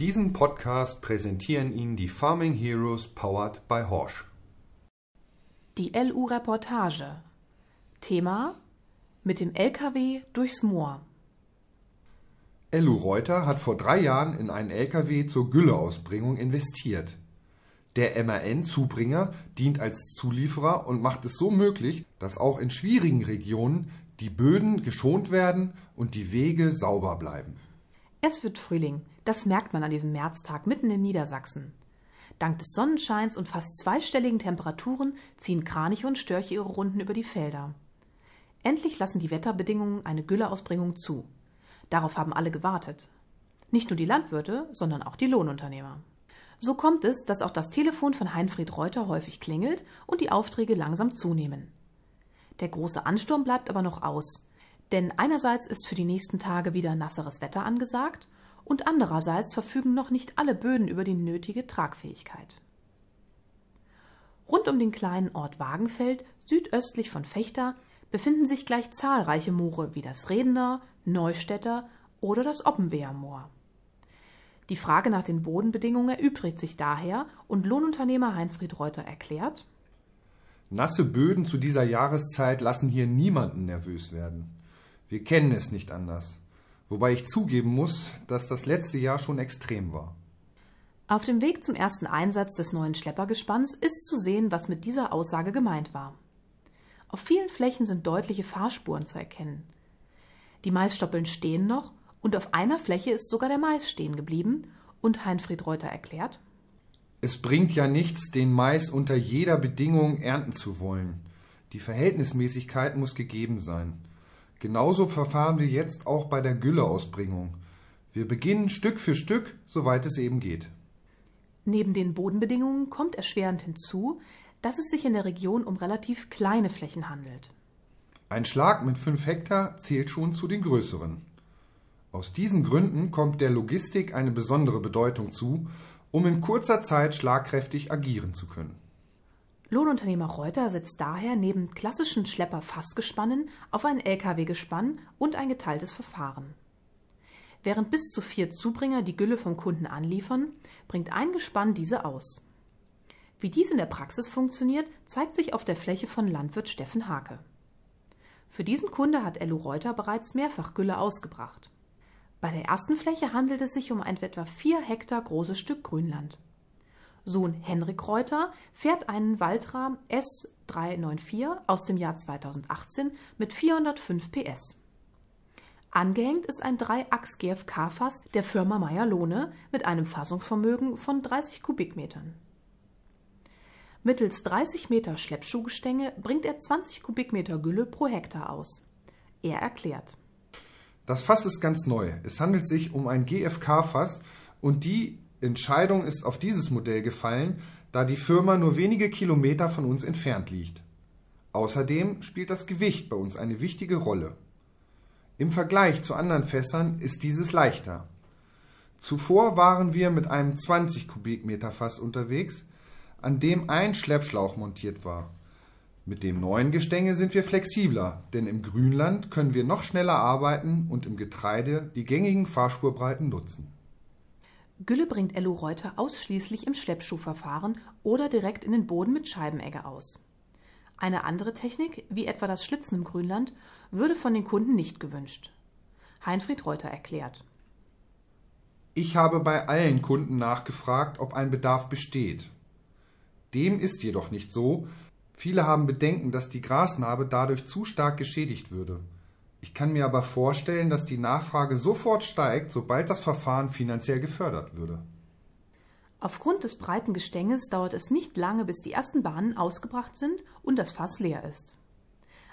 Diesen Podcast präsentieren Ihnen die Farming Heroes powered by Horsch. Die LU-Reportage. Thema Mit dem LKW durchs Moor. LU Reuter hat vor drei Jahren in einen LKW zur Gülleausbringung investiert. Der MAN-Zubringer dient als Zulieferer und macht es so möglich, dass auch in schwierigen Regionen die Böden geschont werden und die Wege sauber bleiben. Es wird Frühling, das merkt man an diesem Märztag mitten in Niedersachsen. Dank des Sonnenscheins und fast zweistelligen Temperaturen ziehen Kraniche und Störche ihre Runden über die Felder. Endlich lassen die Wetterbedingungen eine Gülleausbringung zu. Darauf haben alle gewartet. Nicht nur die Landwirte, sondern auch die Lohnunternehmer. So kommt es, dass auch das Telefon von Heinfried Reuter häufig klingelt und die Aufträge langsam zunehmen. Der große Ansturm bleibt aber noch aus, denn einerseits ist für die nächsten Tage wieder nasseres Wetter angesagt und andererseits verfügen noch nicht alle Böden über die nötige Tragfähigkeit. Rund um den kleinen Ort Wagenfeld, südöstlich von Fechter, befinden sich gleich zahlreiche Moore wie das Redener, Neustädter oder das Oppenweher Moor. Die Frage nach den Bodenbedingungen erübrigt sich daher und Lohnunternehmer Heinfried Reuter erklärt, Nasse Böden zu dieser Jahreszeit lassen hier niemanden nervös werden. Wir kennen es nicht anders. Wobei ich zugeben muss, dass das letzte Jahr schon extrem war. Auf dem Weg zum ersten Einsatz des neuen Schleppergespanns ist zu sehen, was mit dieser Aussage gemeint war. Auf vielen Flächen sind deutliche Fahrspuren zu erkennen. Die Maisstoppeln stehen noch und auf einer Fläche ist sogar der Mais stehen geblieben und Heinfried Reuter erklärt, Es bringt ja nichts, den Mais unter jeder Bedingung ernten zu wollen. Die Verhältnismäßigkeit muss gegeben sein. Genauso verfahren wir jetzt auch bei der Gülleausbringung. Wir beginnen Stück für Stück, soweit es eben geht. Neben den Bodenbedingungen kommt erschwerend hinzu, dass es sich in der Region um relativ kleine Flächen handelt. Ein Schlag mit 5 Hektar zählt schon zu den größeren. Aus diesen Gründen kommt der Logistik eine besondere Bedeutung zu, um in kurzer Zeit schlagkräftig agieren zu können. Lohnunternehmer Reuter setzt daher neben klassischen Schlepper-Fassgespannen auf ein Lkw-Gespann und ein geteiltes Verfahren. Während bis zu vier Zubringer die Gülle vom Kunden anliefern, bringt ein Gespann diese aus. Wie dies in der Praxis funktioniert, zeigt sich auf der Fläche von Landwirt Steffen Hake. Für diesen Kunde hat Ellu Reuter bereits mehrfach Gülle ausgebracht. Bei der ersten Fläche handelt es sich um ein etwa vier Hektar großes Stück Grünland. Sohn Henrik Reuter fährt einen Valtra S394 aus dem Jahr 2018 mit 405 PS. Angehängt ist ein 3-Achs GFK-Fass der Firma Meyer-Lohne mit einem Fassungsvermögen von 30 Kubikmetern. Mittels 30 Meter Schleppschuhgestänge bringt er 20 Kubikmeter Gülle pro Hektar aus. Er erklärt. Das Fass ist ganz neu. Es handelt sich um ein GFK-Fass und die Entscheidung ist auf dieses Modell gefallen, da die Firma nur wenige Kilometer von uns entfernt liegt. Außerdem spielt das Gewicht bei uns eine wichtige Rolle. Im Vergleich zu anderen Fässern ist dieses leichter. Zuvor waren wir mit einem 20 Kubikmeter Fass unterwegs, an dem ein Schleppschlauch montiert war. Mit dem neuen Gestänge sind wir flexibler, denn im Grünland können wir noch schneller arbeiten und im Getreide die gängigen Fahrspurbreiten nutzen. Gülle bringt Ello Reuter ausschließlich im Schleppschuhverfahren oder direkt in den Boden mit Scheibenegge aus. Eine andere Technik, wie etwa das Schlitzen im Grünland, würde von den Kunden nicht gewünscht. Heinfried Reuter erklärt. Ich habe bei allen Kunden nachgefragt, ob ein Bedarf besteht. Dem ist jedoch nicht so. Viele haben Bedenken, dass die Grasnarbe dadurch zu stark geschädigt würde. Ich kann mir aber vorstellen, dass die Nachfrage sofort steigt, sobald das Verfahren finanziell gefördert würde. Aufgrund des breiten Gestänges dauert es nicht lange, bis die ersten Bahnen ausgebracht sind und das Fass leer ist.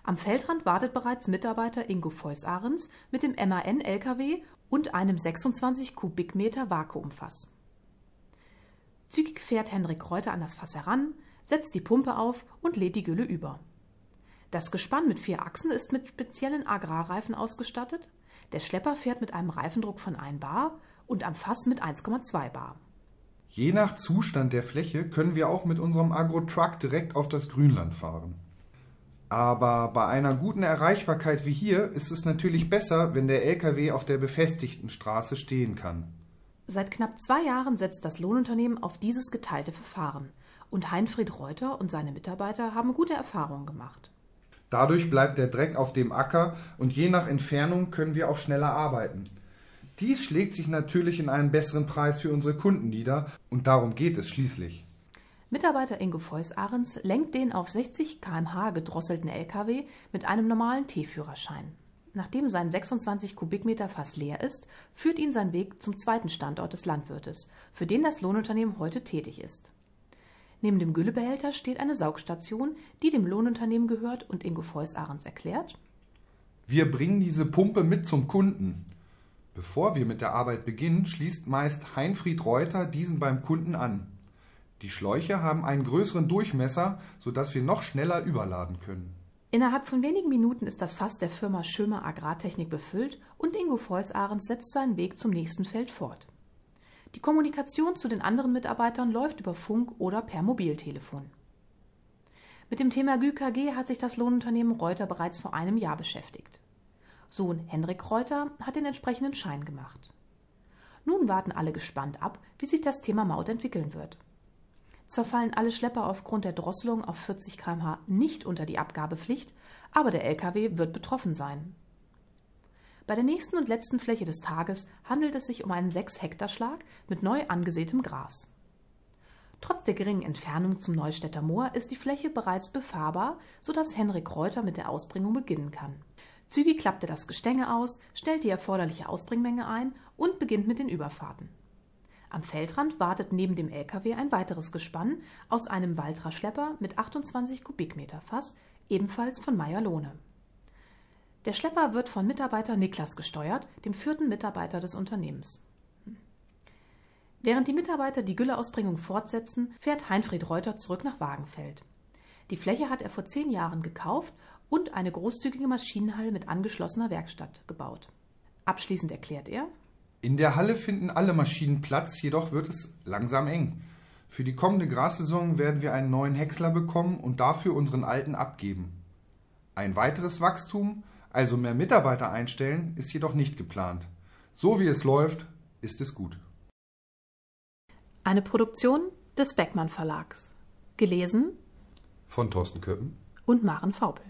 Am Feldrand wartet bereits Mitarbeiter Ingo Feuß-Ahrens mit dem MAN-LKW und einem 26 Kubikmeter Vakuumfass. Zügig fährt Henrik Reuter an das Fass heran, setzt die Pumpe auf und lädt die Gülle über. Das Gespann mit vier Achsen ist mit speziellen Agrarreifen ausgestattet. Der Schlepper fährt mit einem Reifendruck von 1 bar und am Fass mit 1,2 bar. Je nach Zustand der Fläche können wir auch mit unserem Agro-Truck direkt auf das Grünland fahren. Aber bei einer guten Erreichbarkeit wie hier ist es natürlich besser, wenn der LKW auf der befestigten Straße stehen kann. Seit knapp zwei Jahren setzt das Lohnunternehmen auf dieses geteilte Verfahren und Heinfried Reuter und seine Mitarbeiter haben gute Erfahrungen gemacht. Dadurch bleibt der Dreck auf dem Acker und je nach Entfernung können wir auch schneller arbeiten. Dies schlägt sich natürlich in einen besseren Preis für unsere Kunden nieder und darum geht es schließlich. Mitarbeiter Ingo Feuß-Ahrens lenkt den auf 60 km/h gedrosselten LKW mit einem normalen T-Führerschein. Nachdem sein 26 Kubikmeter Fass leer ist, führt ihn sein Weg zum zweiten Standort des Landwirtes, für den das Lohnunternehmen heute tätig ist. Neben dem Güllebehälter steht eine Saugstation, die dem Lohnunternehmen gehört und Ingo Feuß-Ahrens erklärt: Wir bringen diese Pumpe mit zum Kunden. Bevor wir mit der Arbeit beginnen, schließt meist Heinfried Reuter diesen beim Kunden an. Die Schläuche haben einen größeren Durchmesser, sodass wir noch schneller überladen können. Innerhalb von wenigen Minuten ist das Fass der Firma Schömer Agrartechnik befüllt und Ingo Feuß-Ahrens setzt seinen Weg zum nächsten Feld fort. Die Kommunikation zu den anderen Mitarbeitern läuft über Funk oder per Mobiltelefon. Mit dem Thema GÜKG hat sich das Lohnunternehmen Reuter bereits vor einem Jahr beschäftigt. Sohn Henrik Reuter hat den entsprechenden Schein gemacht. Nun warten alle gespannt ab, wie sich das Thema Maut entwickeln wird. Zwar fallen alle Schlepper aufgrund der Drosselung auf 40 km/h nicht unter die Abgabepflicht, aber der Lkw wird betroffen sein. Bei der nächsten und letzten Fläche des Tages handelt es sich um einen 6-Hektar-Schlag mit neu angesätem Gras. Trotz der geringen Entfernung zum Neustädter Moor ist die Fläche bereits befahrbar, sodass Henrik Reuter mit der Ausbringung beginnen kann. Zügig klappt er das Gestänge aus, stellt die erforderliche Ausbringmenge ein und beginnt mit den Überfahrten. Am Feldrand wartet neben dem LKW ein weiteres Gespann aus einem Waltra-Schlepper mit 28 Kubikmeter Fass, ebenfalls von Meyer Lohne. Der Schlepper wird von Mitarbeiter Niklas gesteuert, dem vierten Mitarbeiter des Unternehmens. Während die Mitarbeiter die Gülleausbringung fortsetzen, fährt Heinfried Reuter zurück nach Wagenfeld. Die Fläche hat er vor zehn Jahren gekauft und eine großzügige Maschinenhalle mit angeschlossener Werkstatt gebaut. Abschließend erklärt er: In der Halle finden alle Maschinen Platz, jedoch wird es langsam eng. Für die kommende Grassaison werden wir einen neuen Häcksler bekommen und dafür unseren alten abgeben. Ein weiteres Wachstum also mehr Mitarbeiter einstellen ist jedoch nicht geplant. So wie es läuft, ist es gut. Eine Produktion des Beckmann Verlags. Gelesen von Thorsten Köppen und Maren Faupel.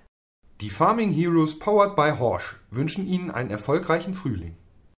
Die Farming Heroes powered by Horsch wünschen Ihnen einen erfolgreichen Frühling.